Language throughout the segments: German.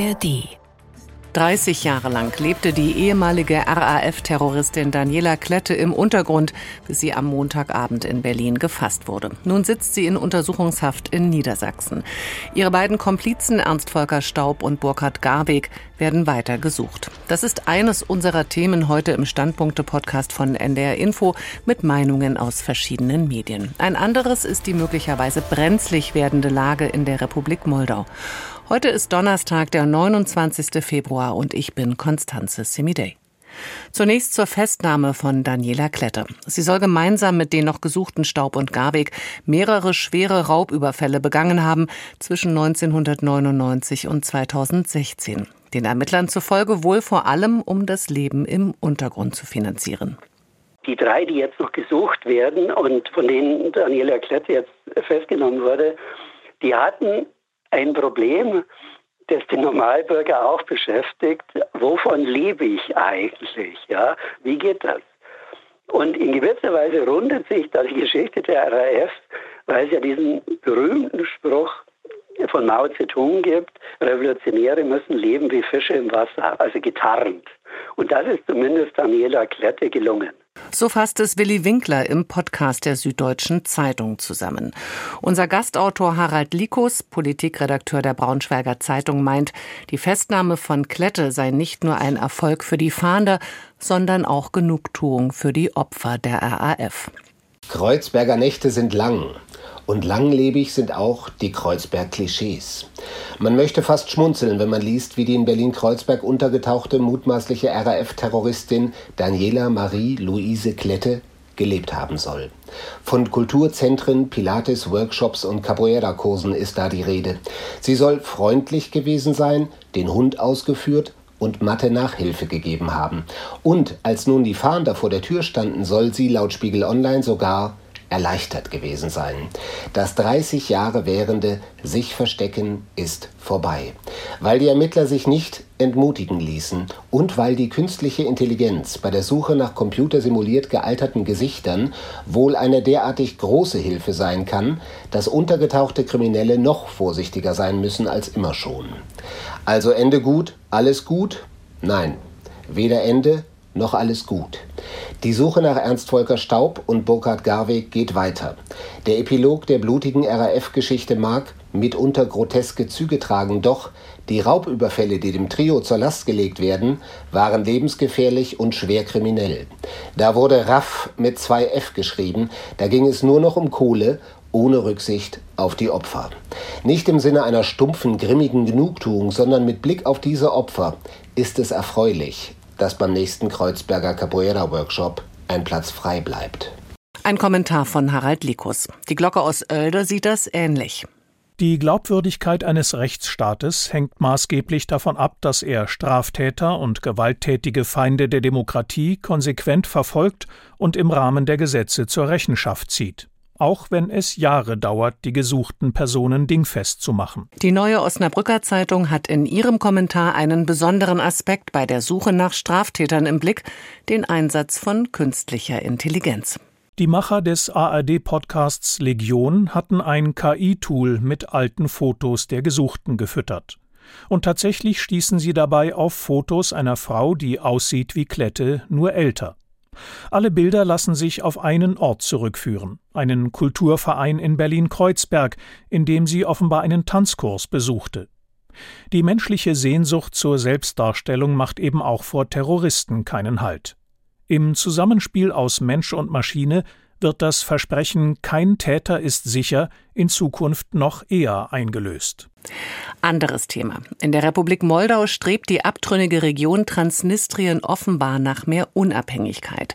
ARD 30 Jahre lang lebte die ehemalige RAF-Terroristin Daniela Klette im Untergrund, bis sie am Montagabend in Berlin gefasst wurde. Nun sitzt sie in Untersuchungshaft in Niedersachsen. Ihre beiden Komplizen Ernst Volker Staub und Burkhard Garweg werden weiter gesucht. Das ist eines unserer Themen heute im Standpunkte-Podcast von NDR Info mit Meinungen aus verschiedenen Medien. Ein anderes ist die möglicherweise brenzlig werdende Lage in der Republik Moldau. Heute ist Donnerstag, der 29. Februar und ich bin Konstanze Semidey. Zunächst zur Festnahme von Daniela Klette. Sie soll gemeinsam mit den noch gesuchten Staub und Garweg mehrere schwere Raubüberfälle begangen haben zwischen 1999 und 2016. Den Ermittlern zufolge wohl vor allem, um das Leben im Untergrund zu finanzieren. Die drei, die jetzt noch gesucht werden und von denen Daniela Klette jetzt festgenommen wurde, die hatten ein Problem, das den Normalbürger auch beschäftigt. Wovon lebe ich eigentlich? Ja, wie geht das? Und in gewisser Weise rundet sich da die Geschichte der RAF, weil es ja diesen berühmten Spruch von Mao Zedong gibt, Revolutionäre müssen leben wie Fische im Wasser, also getarnt. Und das ist zumindest Daniela Klette gelungen. So fasst es Willi Winkler im Podcast der Süddeutschen Zeitung zusammen. Unser Gastautor Harald Likus, Politikredakteur der Braunschweiger Zeitung, meint, die Festnahme von Klette sei nicht nur ein Erfolg für die Fahnder, sondern auch Genugtuung für die Opfer der RAF. Kreuzberger Nächte sind lang. Und langlebig sind auch die Kreuzberg-Klischees. Man möchte fast schmunzeln, wenn man liest, wie die in Berlin-Kreuzberg untergetauchte mutmaßliche RAF-Terroristin Daniela Marie Louise Klette gelebt haben soll. Von Kulturzentren, Pilates-Workshops und Capoeira-Kursen ist da die Rede. Sie soll freundlich gewesen sein, den Hund ausgeführt und Mathe Nachhilfe gegeben haben. Und als nun die Fahnder vor der Tür standen, soll sie laut Spiegel Online sogar erleichtert gewesen sein. Das 30 Jahre währende sich verstecken ist vorbei, weil die Ermittler sich nicht entmutigen ließen und weil die künstliche Intelligenz bei der Suche nach computersimuliert gealterten Gesichtern wohl eine derartig große Hilfe sein kann, dass untergetauchte Kriminelle noch vorsichtiger sein müssen als immer schon. Also Ende gut, alles gut? Nein, weder Ende noch alles gut. Die Suche nach Ernst Volker Staub und Burkhard Garweg geht weiter. Der Epilog der blutigen RAF-Geschichte mag mitunter groteske Züge tragen, doch die Raubüberfälle, die dem Trio zur Last gelegt werden, waren lebensgefährlich und schwer kriminell. Da wurde Raff mit zwei F geschrieben, da ging es nur noch um Kohle ohne Rücksicht auf die Opfer. Nicht im Sinne einer stumpfen, grimmigen Genugtuung, sondern mit Blick auf diese Opfer ist es erfreulich, dass beim nächsten Kreuzberger Capoeira Workshop ein Platz frei bleibt. Ein Kommentar von Harald Likus. Die Glocke aus Oelde sieht das ähnlich. Die Glaubwürdigkeit eines Rechtsstaates hängt maßgeblich davon ab, dass er Straftäter und gewalttätige Feinde der Demokratie konsequent verfolgt und im Rahmen der Gesetze zur Rechenschaft zieht auch wenn es Jahre dauert, die gesuchten Personen dingfest zu machen. Die neue Osnabrücker Zeitung hat in ihrem Kommentar einen besonderen Aspekt bei der Suche nach Straftätern im Blick, den Einsatz von künstlicher Intelligenz. Die Macher des ARD-Podcasts Legion hatten ein KI-Tool mit alten Fotos der Gesuchten gefüttert. Und tatsächlich stießen sie dabei auf Fotos einer Frau, die aussieht wie Klette, nur älter. Alle Bilder lassen sich auf einen Ort zurückführen, einen Kulturverein in Berlin-Kreuzberg, in dem sie offenbar einen Tanzkurs besuchte. Die menschliche Sehnsucht zur Selbstdarstellung macht eben auch vor Terroristen keinen Halt. Im Zusammenspiel aus Mensch und Maschine wird das Versprechen kein Täter ist sicher in Zukunft noch eher eingelöst. Anderes Thema. In der Republik Moldau strebt die abtrünnige Region Transnistrien offenbar nach mehr Unabhängigkeit.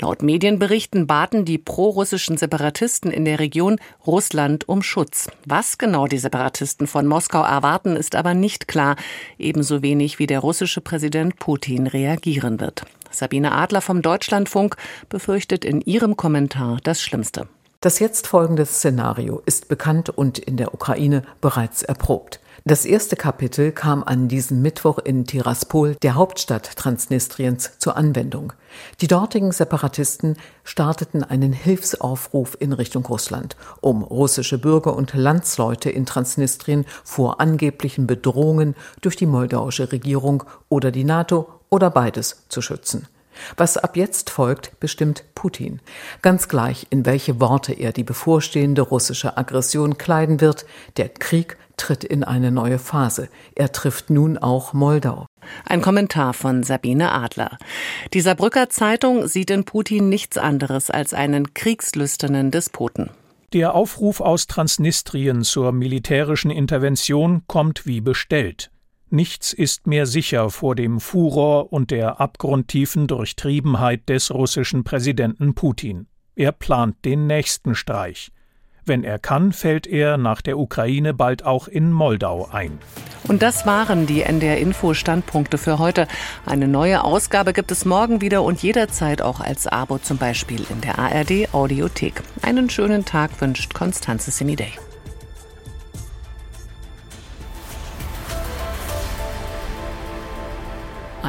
Laut Medienberichten baten die prorussischen Separatisten in der Region Russland um Schutz. Was genau die Separatisten von Moskau erwarten, ist aber nicht klar, ebenso wenig wie der russische Präsident Putin reagieren wird. Sabine Adler vom Deutschlandfunk befürchtet in ihrem Kommentar das Schlimmste. Das jetzt folgende Szenario ist bekannt und in der Ukraine bereits erprobt. Das erste Kapitel kam an diesem Mittwoch in Tiraspol, der Hauptstadt Transnistriens, zur Anwendung. Die dortigen Separatisten starteten einen Hilfsaufruf in Richtung Russland, um russische Bürger und Landsleute in Transnistrien vor angeblichen Bedrohungen durch die moldauische Regierung oder die NATO oder beides zu schützen. Was ab jetzt folgt, bestimmt Putin. Ganz gleich, in welche Worte er die bevorstehende russische Aggression kleiden wird, der Krieg tritt in eine neue Phase. Er trifft nun auch Moldau. Ein Kommentar von Sabine Adler. Die Saarbrücker Zeitung sieht in Putin nichts anderes als einen kriegslüsternen Despoten. Der Aufruf aus Transnistrien zur militärischen Intervention kommt wie bestellt. Nichts ist mehr sicher vor dem Furor und der abgrundtiefen Durchtriebenheit des russischen Präsidenten Putin. Er plant den nächsten Streich. Wenn er kann, fällt er nach der Ukraine bald auch in Moldau ein. Und das waren die NDR Info Standpunkte für heute. Eine neue Ausgabe gibt es morgen wieder und jederzeit auch als Abo zum Beispiel in der ARD Audiothek. Einen schönen Tag wünscht Konstanze Semidey.